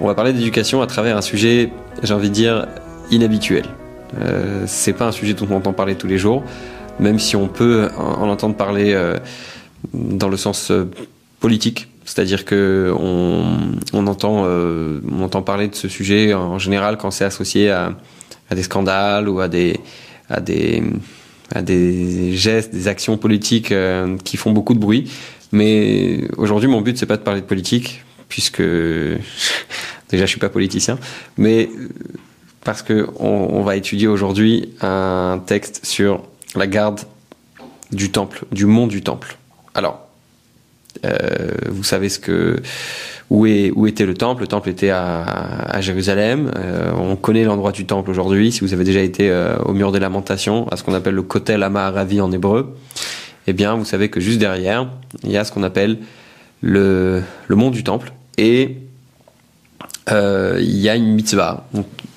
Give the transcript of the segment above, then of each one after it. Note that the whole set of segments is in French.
on va parler d'éducation à travers un sujet, j'ai envie de dire, inhabituel. Euh, c'est pas un sujet dont on entend parler tous les jours, même si on peut en, entendre parler euh, dans le sens euh, politique. C'est-à-dire que on, entend, on entend parler de ce sujet en général quand c'est associé à, des scandales ou à des, à des, à des gestes, des actions politiques qui font beaucoup de bruit. Mais aujourd'hui, mon but c'est pas de parler de politique, puisque déjà je suis pas politicien, mais parce que on, va étudier aujourd'hui un texte sur la garde du temple, du mont du temple. Alors, euh, vous savez ce que où, est, où était le temple? Le temple était à, à Jérusalem. Euh, on connaît l'endroit du temple aujourd'hui. Si vous avez déjà été euh, au mur des lamentations, à ce qu'on appelle le Kotel Amaharavi en hébreu, eh bien, vous savez que juste derrière, il y a ce qu'on appelle le, le mont du temple. Et euh, il y a une mitzvah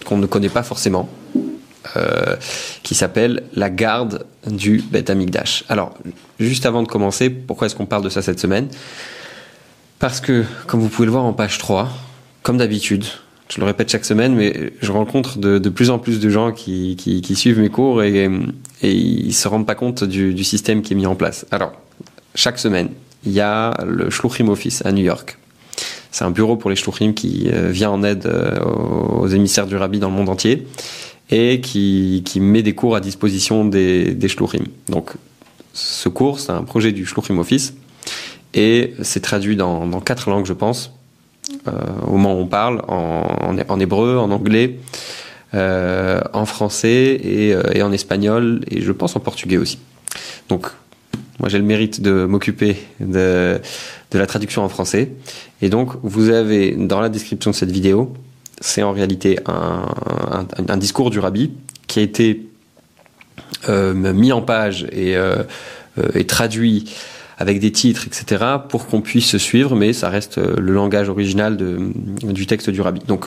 qu'on ne connaît pas forcément, euh, qui s'appelle la garde du Beth Amikdash. Alors, juste avant de commencer, pourquoi est-ce qu'on parle de ça cette semaine? Parce que, comme vous pouvez le voir en page 3, comme d'habitude, je le répète chaque semaine, mais je rencontre de, plus en plus de gens qui, suivent mes cours et, ils se rendent pas compte du, du, système qui est mis en place. Alors, chaque semaine, il y a le Shluchim Office à New York. C'est un bureau pour les shluchim qui euh, vient en aide euh, aux émissaires du rabbi dans le monde entier et qui, met des cours à disposition des, des. Donc, ce cours, c'est un projet du Shluchim Office et c'est traduit dans, quatre langues, je pense, euh, au moment où on parle, en, hébreu, en anglais, en français et, et, en espagnol et je pense en portugais aussi. Donc, moi, j'ai le mérite de m'occuper de, la traduction en français. Et donc, vous avez dans la description de cette vidéo, c'est en réalité un, discours du rabbi qui a été euh, mis en page et, euh, euh, et, traduit avec des titres, etc., pour qu'on puisse se suivre, mais ça reste le langage original du texte du rabbi. Donc,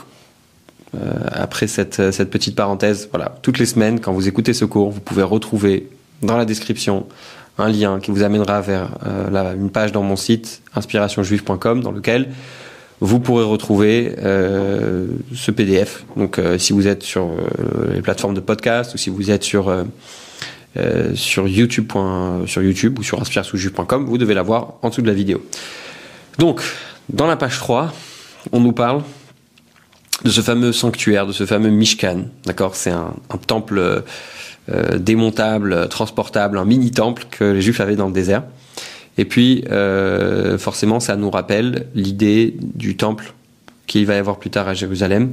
après cette, cette petite parenthèse, voilà, toutes les semaines, quand vous écoutez ce cours, vous pouvez retrouver dans la description un lien qui vous amènera vers euh, la, une page dans mon site inspirationjuive.com dans lequel vous pourrez retrouver euh, ce PDF. Donc euh, si vous êtes sur les plateformes de podcast ou si vous êtes sur sur YouTube sur YouTube ou sur inspirationjuive.com, vous devez l'avoir en dessous de la vidéo. Donc dans la page 3, on nous parle de ce fameux sanctuaire, de ce fameux Mishkan. D'accord, c'est un, temple démontable, transportable, un mini temple que les Juifs avaient dans le désert. Et puis, euh, forcément, ça nous rappelle l'idée du temple qu'il va y avoir plus tard à Jérusalem.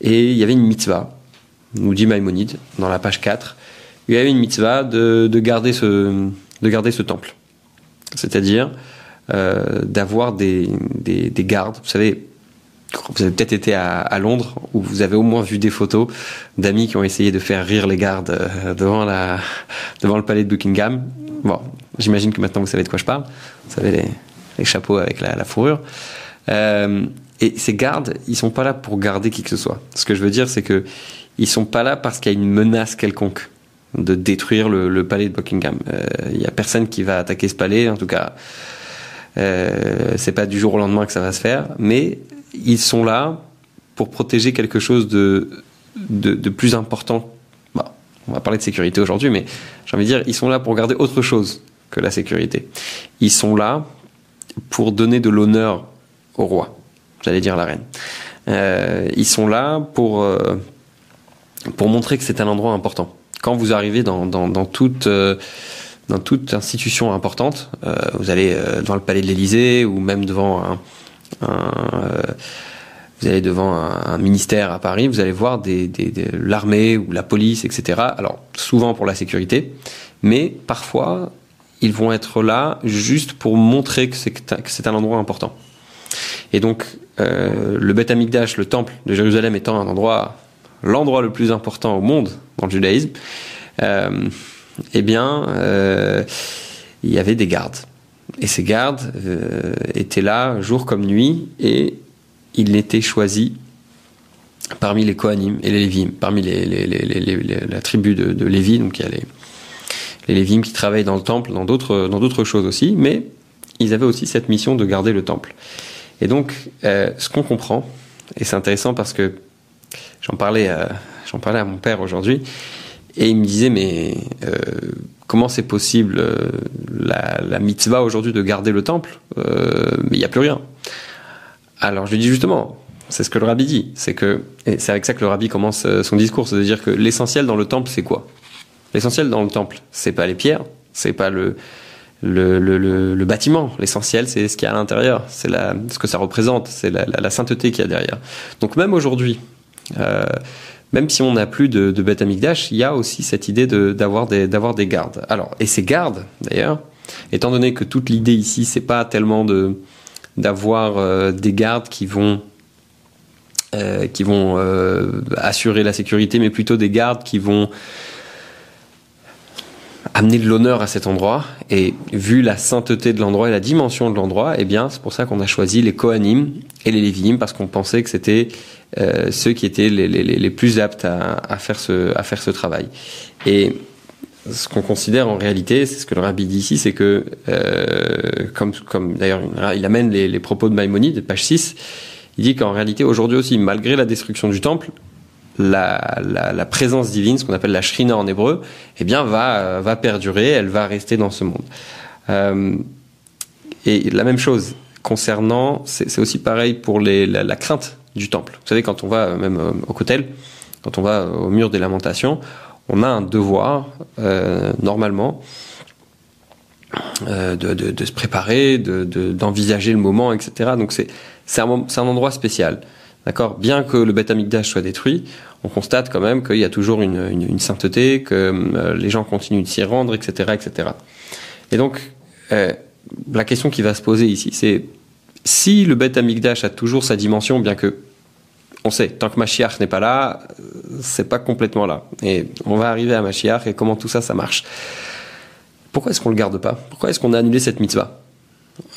Et il y avait une mitzvah, nous dit Maïmonide, dans la page 4, il y avait une mitzvah de, de garder, ce, de garder ce temple. C'est-à-dire euh, d'avoir des, des, des gardes. Vous savez, vous avez peut-être été à, Londres où vous avez au moins vu des photos d'amis qui ont essayé de faire rire les gardes euh, devant la devant le palais de Buckingham. Bon, j'imagine que maintenant vous savez de quoi je parle. Vous savez les, les chapeaux avec la, la fourrure. Euh, et ces gardes, ils sont pas là pour garder qui que ce soit. Ce que je veux dire, c'est que ils sont pas là parce qu'il y a une menace quelconque de détruire le, le palais de Buckingham. Euh, il y a personne qui va attaquer ce palais, en tout cas. Euh, c'est pas du jour au lendemain que ça va se faire, mais ils sont là pour protéger quelque chose de, de, plus important. Bah, on va parler de sécurité aujourd'hui, mais j'ai envie de dire, ils sont là pour garder autre chose que la sécurité. Ils sont là pour donner de l'honneur au roi, j'allais dire la reine. Euh, ils sont là pour, euh, pour montrer que c'est un endroit important. Quand vous arrivez dans, dans, toute... Euh, dans toute institution importante, vous allez devant le palais de l'Élysée ou même devant un, euh, vous allez devant un, un, ministère à Paris, vous allez voir des, des, des l'armée ou la police, etc. Alors souvent pour la sécurité, mais parfois ils vont être là juste pour montrer que c'est, que c'est un endroit important. Et donc euh, le Beth Amikdash, le temple de Jérusalem étant un endroit, l'endroit le plus important au monde dans le judaïsme, euh, eh bien, euh, il y avait des gardes. Et ces gardes euh, étaient là jour comme nuit et ils étaient choisis parmi les Kohanim et les Lévim, parmi les, la tribu de, Lévi, donc il y a les, Lévim qui travaillent dans le temple, dans d'autres, choses aussi, mais ils avaient aussi cette mission de garder le temple. Et donc, euh, ce qu'on comprend Et c'est intéressant parce que j'en parlais, j'en parlais à mon père aujourd'hui, et il me disait mais euh, comment c'est possible euh, la, la, mitzvah aujourd'hui de garder le temple euh, Mais il n'y a plus rien. Alors je lui dis justement, c'est ce que le rabbi dit, c'est que c'est avec ça que le rabbi commence son discours, c'est-à-dire que l'essentiel dans le temple c'est quoi? L'essentiel dans le temple, c'est pas les pierres, c'est pas le le, le, bâtiment. L'essentiel, c'est ce qu'il y a à l'intérieur, c'est ce que ça représente, c'est la, sainteté qu'il y a derrière. Donc même aujourd'hui, même si on n'a plus de, de Beth Amikdash, il y a aussi cette idée d'avoir des, gardes. Alors, et ces gardes, d'ailleurs, étant donné que toute l'idée ici, c'est pas tellement d'avoir euh, des gardes qui vont euh, qui vont euh, assurer la sécurité, mais plutôt des gardes qui vont amener de l'honneur à cet endroit. Et vu la sainteté de l'endroit et la dimension de l'endroit, eh bien, c'est pour ça qu'on a choisi les Kohanim et les Lévinim, parce qu'on pensait que c'était euh, ceux qui étaient les, plus aptes à, faire ce, travail. Et ce qu'on considère en réalité, c'est ce que le rabbi dit ici, c'est que, euh, comme, d'ailleurs il amène les, propos de Maïmonide, page 6, il dit qu'en réalité, aujourd'hui aussi, malgré la destruction du temple, la, présence divine, ce qu'on appelle la shrina en hébreu, eh bien, va, va perdurer, elle va rester dans ce monde. Euh, et la même chose concernant, c'est aussi pareil pour la, crainte du temple. Vous savez, quand on va même au Kotel, quand on va au mur des lamentations, on a un devoir, euh, normalement, euh, de, de, de, se préparer, d'envisager de, le moment, etc. Donc c'est un, un endroit spécial. D'accord? Bien que le Beth Amikdash soit détruit, on constate quand même qu'il y a toujours une, une, une sainteté, que euh, les gens continuent de s'y rendre, etc., etc. Et donc, euh, la question qui va se poser ici, c'est si le Beth Amikdash a toujours sa dimension, bien que on sait, tant que Mashiach n'est pas là, c'est pas complètement là. Et on va arriver à Mashiach et comment tout ça, ça marche? Pourquoi est-ce qu'on le garde pas? Pourquoi est-ce qu'on a annulé cette mitzvah?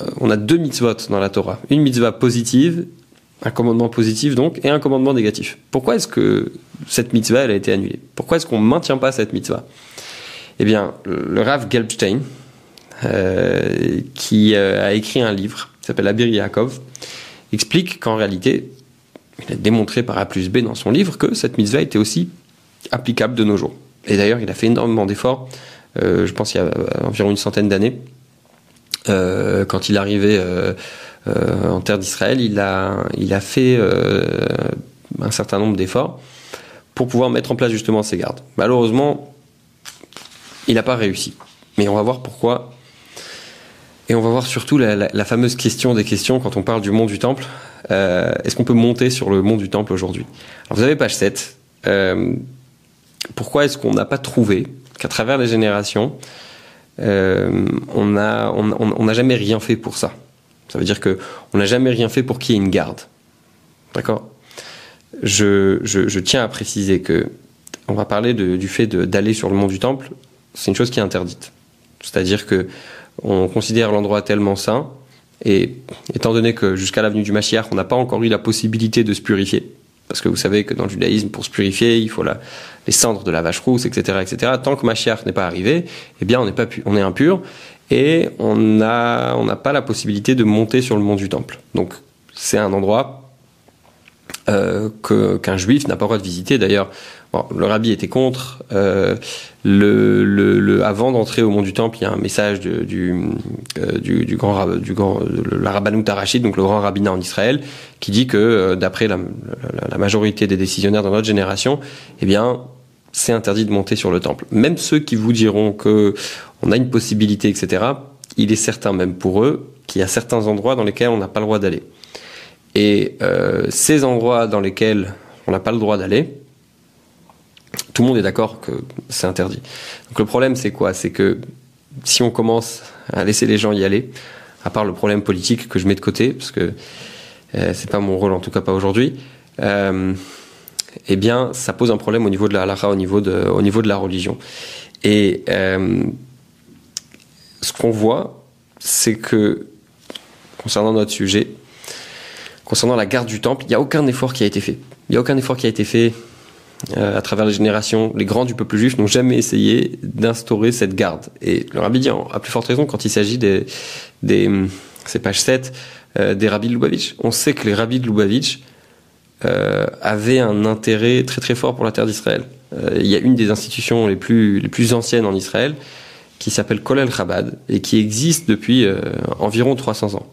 Euh, On a deux mitzvot dans la Torah. Une mitzvah positive un commandement positif donc et un commandement négatif. Pourquoi est-ce que cette mitzvah elle a été annulée? Pourquoi est-ce qu'on ne maintient pas cette mitzvah? Eh bien, le Rav Gelbstein, euh, qui euh, a écrit un livre s'appelle Abir Yaakov, explique qu'en réalité, il a démontré par A plus B dans son livre que cette mitzvah était aussi applicable de nos jours. Et d'ailleurs, il a fait énormément d'efforts, euh, je pense il y a environ une centaine d'années, euh, quand il arrivait euh, euh, en terre d'Israël, il a, il a fait euh, un certain nombre d'efforts pour pouvoir mettre en place justement ces gardes. Malheureusement, il n'a pas réussi. Mais on va voir pourquoi. Et on va voir surtout la, fameuse question des questions quand on parle du mont du Temple. Euh, Est-ce qu'on peut monter sur le mont du Temple aujourd'hui? Vous avez page 7. Euh, pourquoi est-ce qu'on n'a pas trouvé qu'à travers les générations, euh, on n'a jamais rien fait pour ça? Ça veut dire que on n'a jamais rien fait pour qu'il y ait une garde. D'accord? Je, tiens à préciser que on va parler du fait d'aller sur le mont du Temple. C'est une chose qui est interdite. C'est-à-dire que on considère l'endroit tellement saint et étant donné que jusqu'à l'avenue du Mashiach, on n'a pas encore eu la possibilité de se purifier, parce que vous savez que dans le judaïsme, pour se purifier, il faut la, les cendres de la vache rousse, etc., etc. Tant que Mashiach n'est pas arrivé, eh bien, on n'est pas, on est impur et on n'a on n'a pas la possibilité de monter sur le mont du Temple. Donc c'est un endroit euh, que qu'un juif n'a pas le droit de visiter. D'ailleurs, bon, le rabbi était contre. Euh, avant d'entrer au mont du Temple, il y a un message du, euh, du, du grand du la Arachid, donc le grand rabbinat en Israël, qui dit que euh, d'après la, majorité des décisionnaires dans notre génération, eh bien c'est interdit de monter sur le temple. Même ceux qui vous diront que on a une possibilité, etc., il est certain même pour eux qu'il y a certains endroits dans lesquels on n'a pas le droit d'aller. Et euh, ces endroits dans lesquels on n'a pas le droit d'aller, tout le monde est d'accord que c'est interdit. Donc le problème c'est quoi? C'est que si on commence à laisser les gens y aller, à part le problème politique que je mets de côté, parce que euh, c'est pas mon rôle en tout cas pas aujourd'hui, euh, eh bien, ça pose un problème au niveau de la halakha, au niveau de, au niveau de la religion. Et euh, ce qu'on voit, c'est que, concernant notre sujet, concernant la garde du temple, il n'y a aucun effort qui a été fait. Il n'y a aucun effort qui a été fait à travers les générations. Les grands du peuple juif n'ont jamais essayé d'instaurer cette garde. Et le rabbi dit, à plus forte raison, quand il s'agit des, des c'est page 7, euh, des rabbis de Lubavitch. On sait que les rabbis de Lubavitch avait un intérêt très très fort pour la terre d'Israël. il y a une des institutions les plus, les plus anciennes en Israël qui s'appelle Kolel Chabad et qui existe depuis environ 300 ans.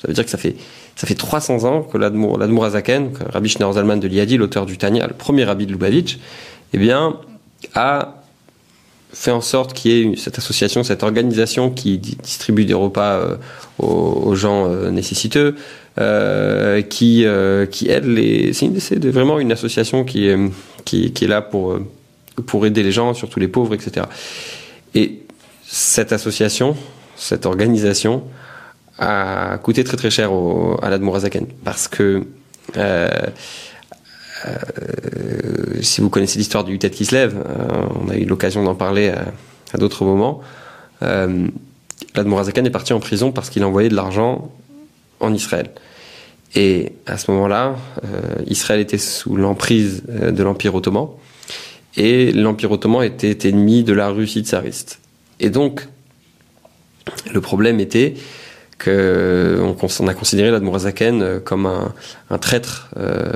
Ça veut dire que ça fait, ça fait 300 ans que l'Admour, Azaken, Rabbi Schneur Zalman de Liadi, l'auteur du Tanya, le premier rabbi de Lubavitch, eh bien, a fait en sorte qu'il y ait cette association, cette organisation qui distribue des repas euh, aux, gens euh, nécessiteux, euh, qui, qui aide les. C'est, vraiment une association qui est, qui est là pour, pour aider les gens, surtout les pauvres, etc. Et cette association, cette organisation, a coûté très très cher au, à l'Admorazaken parce que euh, euh, si vous connaissez l'histoire du tête qui se lève, euh, on a eu l'occasion d'en parler à, d'autres moments. Euh, est parti en prison parce qu'il envoyait de l'argent en Israël. Et à ce moment-là, euh, Israël était sous l'emprise de l'Empire ottoman et l'Empire ottoman était ennemi de la Russie tsariste. Et donc, le problème était qu'on on a considéré l'Admorazaken euh, comme un, traître euh,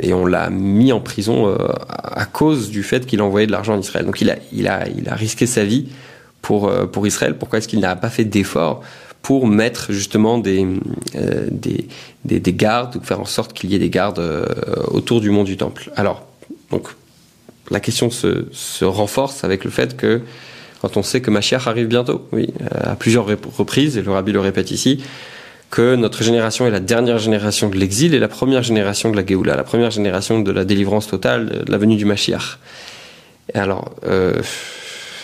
et on l'a mis en prison euh, à cause du fait qu'il envoyait de l'argent en Israël. Donc il a, il a, il a risqué sa vie pour, pour Israël. Pourquoi est-ce qu'il n'a pas fait d'efforts pour mettre justement des, des, des, gardes ou faire en sorte qu'il y ait des gardes autour du mont du Temple? Alors, donc, la question se, se renforce avec le fait que quand on sait que Mashiach arrive bientôt, oui, à plusieurs reprises, et le rabbi le répète ici, que notre génération est la dernière génération de l'exil et la première génération de la Géoula, la première génération de la délivrance totale, de la venue du Mashiach. Et alors, euh,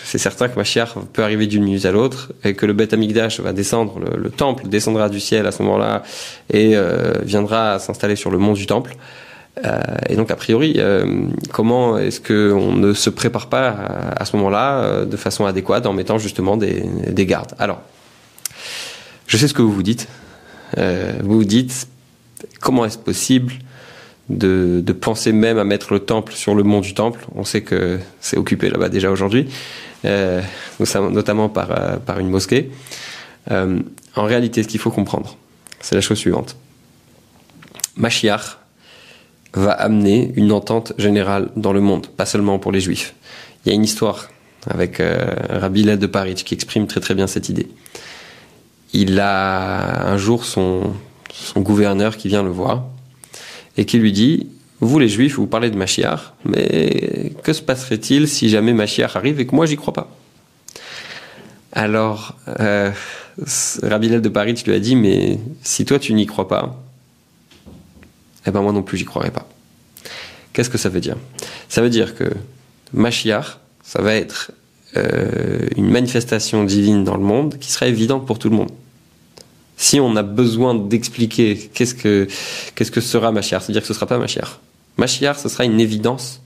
c'est certain que Mashiach peut arriver d'une minute à l'autre et que le Beth Amikdash va descendre, le, temple descendra du ciel à ce moment-là et euh, viendra s'installer sur le mont du temple. Euh, et donc, a priori, euh, comment est-ce qu'on ne se prépare pas à, ce moment-là euh, de façon adéquate en mettant justement des, des, gardes? Alors, je sais ce que vous vous dites. vous vous dites, comment est-ce possible de, de, penser même à mettre le temple sur le mont du temple? On sait que c'est occupé là-bas déjà aujourd'hui, notamment par, par une mosquée. en réalité, ce qu'il faut comprendre, c'est la chose suivante. Mashiach, va amener une entente générale dans le monde, pas seulement pour les juifs. Il y a une histoire avec euh, Rabbi Led de Paris qui exprime très très bien cette idée. Il a un jour son, son gouverneur qui vient le voir et qui lui dit Vous les juifs, vous parlez de Mashiach, mais que se passerait-il si jamais Mashiach arrive et que moi j'y crois pas? Alors, euh, Rabbi Led de Paris lui a dit Mais si toi tu n'y crois pas, eh ben moi non plus j'y croirais pas. Qu'est-ce que ça veut dire? Ça veut dire que Mashiach, ça va être euh, une manifestation divine dans le monde qui sera évidente pour tout le monde. Si on a besoin d'expliquer qu'est-ce que qu'est-ce que sera Mashiach, c'est-à-dire que ce sera pas Mashiach. Mashiach, ce sera une évidence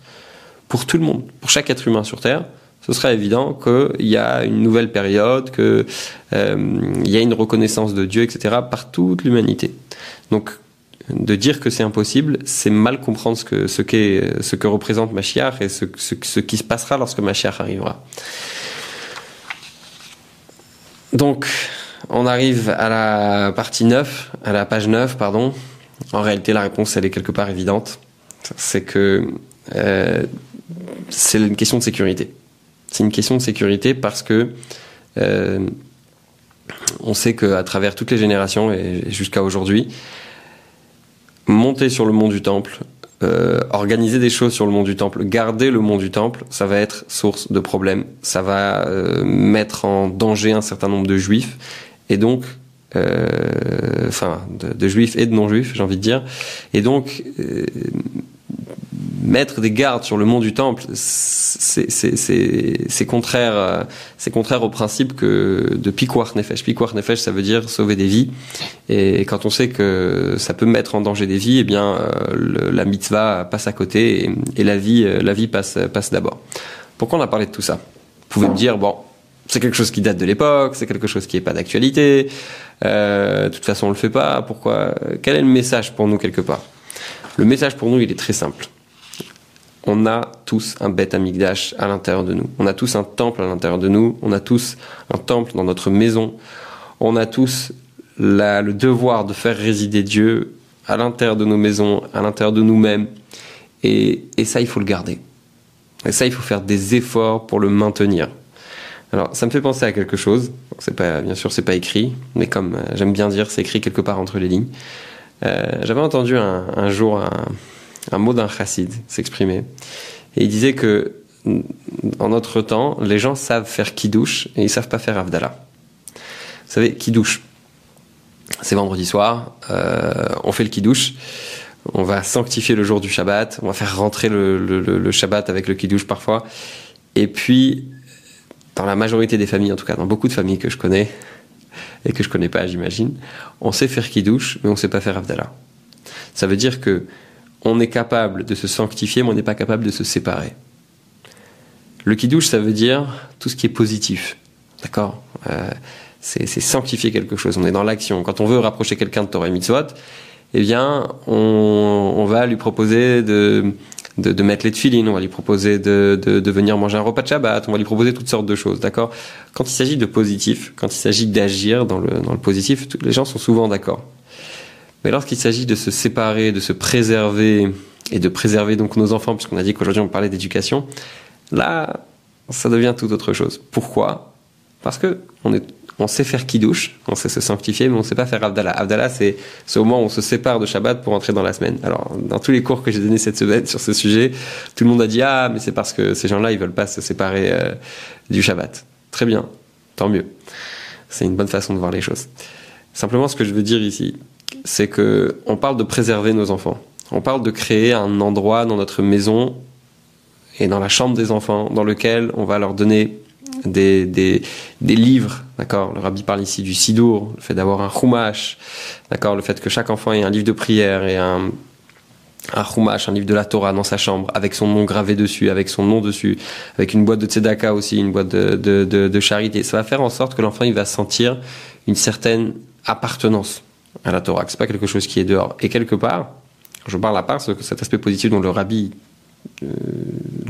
pour tout le monde, pour chaque être humain sur Terre. Ce sera évident qu'il y a une nouvelle période, qu'il euh, y a une reconnaissance de Dieu, etc. par toute l'humanité. Donc de dire que c'est impossible, c'est mal comprendre ce que, ce, que représente Mashiach et ce, ce, qui se passera lorsque Mashiach arrivera. Donc, on arrive à la partie 9, à la page 9, pardon. En réalité, la réponse, elle est quelque part évidente. C'est que euh, c'est une question de sécurité. C'est une question de sécurité parce que euh, on sait qu'à travers toutes les générations et jusqu'à aujourd'hui, monter sur le mont du temple, euh, organiser des choses sur le mont du temple, garder le mont du temple, ça va être source de problèmes. Ça va euh, mettre en danger un certain nombre de juifs et donc, euh, enfin, de, de, juifs et de non-juifs, j'ai envie de dire. Et donc, euh, mettre des gardes sur le mont du temple, c'est contraire, euh, c'est contraire au principe que de piquoir nefesh. Piquoir nefesh, ça veut dire sauver des vies. Et quand on sait que ça peut mettre en danger des vies, eh bien, euh, la mitzvah passe à côté et, la vie, euh, la vie passe, passe d'abord. Pourquoi on a parlé de tout ça? Vous pouvez me dire, bon, c'est quelque chose qui date de l'époque, c'est quelque chose qui n'est pas d'actualité. Euh, de toute façon, on le fait pas. Pourquoi? Quel est le message pour nous quelque part? Le message pour nous, il est très simple on a tous un bête amigdash à l'intérieur de nous. On a tous un temple à l'intérieur de nous. On a tous un temple dans notre maison. On a tous le devoir de faire résider Dieu à l'intérieur de nos maisons, à l'intérieur de nous-mêmes. Et, et ça, il faut le garder. Et ça, il faut faire des efforts pour le maintenir. Alors, ça me fait penser à quelque chose. C'est pas, bien sûr, c'est pas écrit, mais comme euh, j'aime bien dire, c'est écrit quelque part entre les lignes. Euh, J'avais entendu un, un jour un, un mot d'un chassid s'exprimer, et il disait que en notre temps, les gens savent faire kidouche et ils savent pas faire avdallah. Vous savez, kidouche, c'est vendredi soir, euh, on fait le kidouche, on va sanctifier le jour du Shabbat, on va faire rentrer le, le, le Shabbat avec le kidouche parfois, et puis dans la majorité des familles, en tout cas dans beaucoup de familles que je connais et que je connais pas, j'imagine, on sait faire kidouche, mais on sait pas faire avdallah. Ça veut dire que on est capable de se sanctifier, mais on n'est pas capable de se séparer. Le kidouche, ça veut dire tout ce qui est positif. D'accord? Euh, C'est sanctifier quelque chose. On est dans l'action. Quand on veut rapprocher quelqu'un de Torah et Mitzvot, eh bien, on, va lui proposer de, de, mettre les tefilines, on va lui proposer de, venir manger un repas de Shabbat, on va lui proposer toutes sortes de choses, d'accord? Quand il s'agit de positif, quand il s'agit d'agir dans le, dans le positif, les gens sont souvent d'accord. Mais lorsqu'il s'agit de se séparer, de se préserver, et de préserver donc nos enfants, puisqu'on a dit qu'aujourd'hui on parlait d'éducation, là, ça devient tout autre chose. Pourquoi? Parce que on est on sait faire kidouche, on sait se sanctifier, mais on sait pas faire Abdallah. Abdallah, c'est ce moment où on se sépare de Shabbat pour entrer dans la semaine. Alors, dans tous les cours que j'ai donnés cette semaine sur ce sujet, tout le monde a dit ah, mais c'est parce que ces gens-là, ils veulent pas se séparer euh, du Shabbat. Très bien, tant mieux. C'est une bonne façon de voir les choses. Simplement, ce que je veux dire ici, c'est que on parle de préserver nos enfants. On parle de créer un endroit dans notre maison et dans la chambre des enfants dans lequel on va leur donner des, des, livres, d'accord? Le rabbi parle ici du sidour, le fait d'avoir un chumash, d'accord? Le fait que chaque enfant ait un livre de prière et un, un un livre de la Torah dans sa chambre, avec son nom gravé dessus, avec son nom dessus, avec une boîte de tzedaka aussi, une boîte de, de, de, de charité. Ça va faire en sorte que l'enfant il va sentir une certaine appartenance à la Torah, c'est pas quelque chose qui est dehors. Et quelque part, je parle à part cet aspect positif dont le rabbi euh,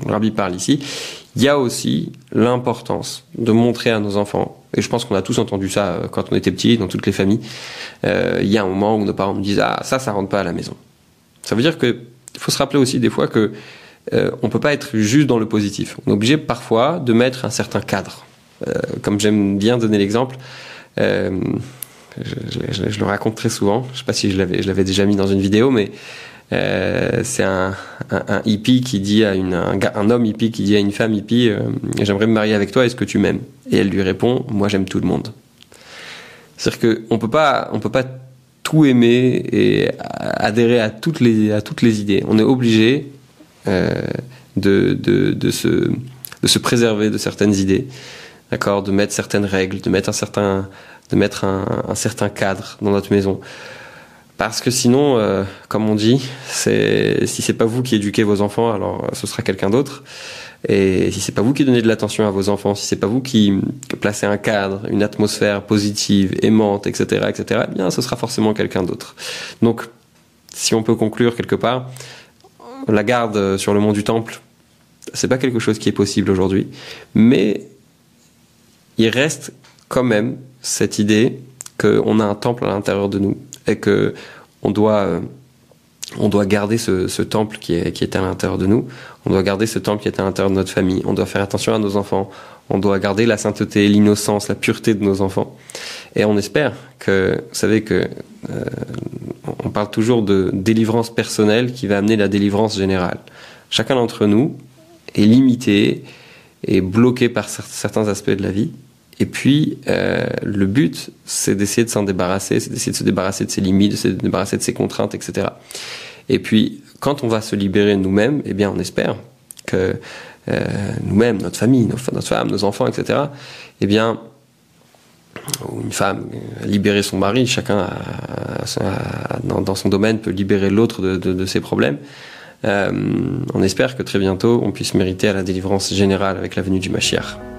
le rabbi parle ici, il y a aussi l'importance de montrer à nos enfants, et je pense qu'on a tous entendu ça euh, quand on était petit, dans toutes les familles, euh, il y a un moment où nos parents nous disent Ah, ça, ça rentre pas à la maison. Ça veut dire qu'il faut se rappeler aussi des fois que euh, on peut pas être juste dans le positif. On est obligé parfois de mettre un certain cadre. Comme j'aime bien donner l'exemple, je, le raconte très souvent, je sais pas si je l'avais, déjà mis dans une vidéo, mais euh, c'est un, hippie qui dit à une, un, homme hippie qui dit à une femme hippie euh, J'aimerais me marier avec toi, est-ce que tu m'aimes? Et elle lui répond Moi j'aime tout le monde. C'est-à-dire qu'on on peut pas tout aimer et adhérer à toutes les, idées. On est obligé euh, de, se, de se préserver de certaines idées, d'accord, de mettre certaines règles, de mettre un certain, de mettre un, certain cadre dans notre maison. Parce que sinon, euh, comme on dit, c'est si c'est pas vous qui éduquez vos enfants, alors ce sera quelqu'un d'autre. Et si c'est pas vous qui donnez de l'attention à vos enfants, si c'est pas vous qui placez un cadre, une atmosphère positive, aimante, etc., etc., eh bien, ce sera forcément quelqu'un d'autre. Donc, si on peut conclure quelque part, la garde sur le mont du Temple, c'est pas quelque chose qui est possible aujourd'hui, mais il reste quand même cette idée qu'on a un temple à l'intérieur de nous et que on doit euh, on doit garder ce, ce, temple qui est, qui est à l'intérieur de nous, on doit garder ce temple qui est à l'intérieur de notre famille, on doit faire attention à nos enfants, on doit garder la sainteté, l'innocence, la pureté de nos enfants. Et on espère que, vous savez que euh, on parle toujours de délivrance personnelle qui va amener la délivrance générale. Chacun d'entre nous est limité et bloqué par certains aspects de la vie, et puis, euh, le but, c'est d'essayer de s'en débarrasser, c'est d'essayer de se débarrasser de ses limites, de se débarrasser de ses contraintes, etc. Et puis, quand on va se libérer nous-mêmes, eh bien, on espère que euh, nous-mêmes, notre famille, notre femme, nos enfants, etc., eh bien, une femme a libéré son mari, chacun dans, son domaine peut libérer l'autre de, ses problèmes. Euh, on espère que très bientôt on puisse mériter à la délivrance générale avec la venue du Mashiach.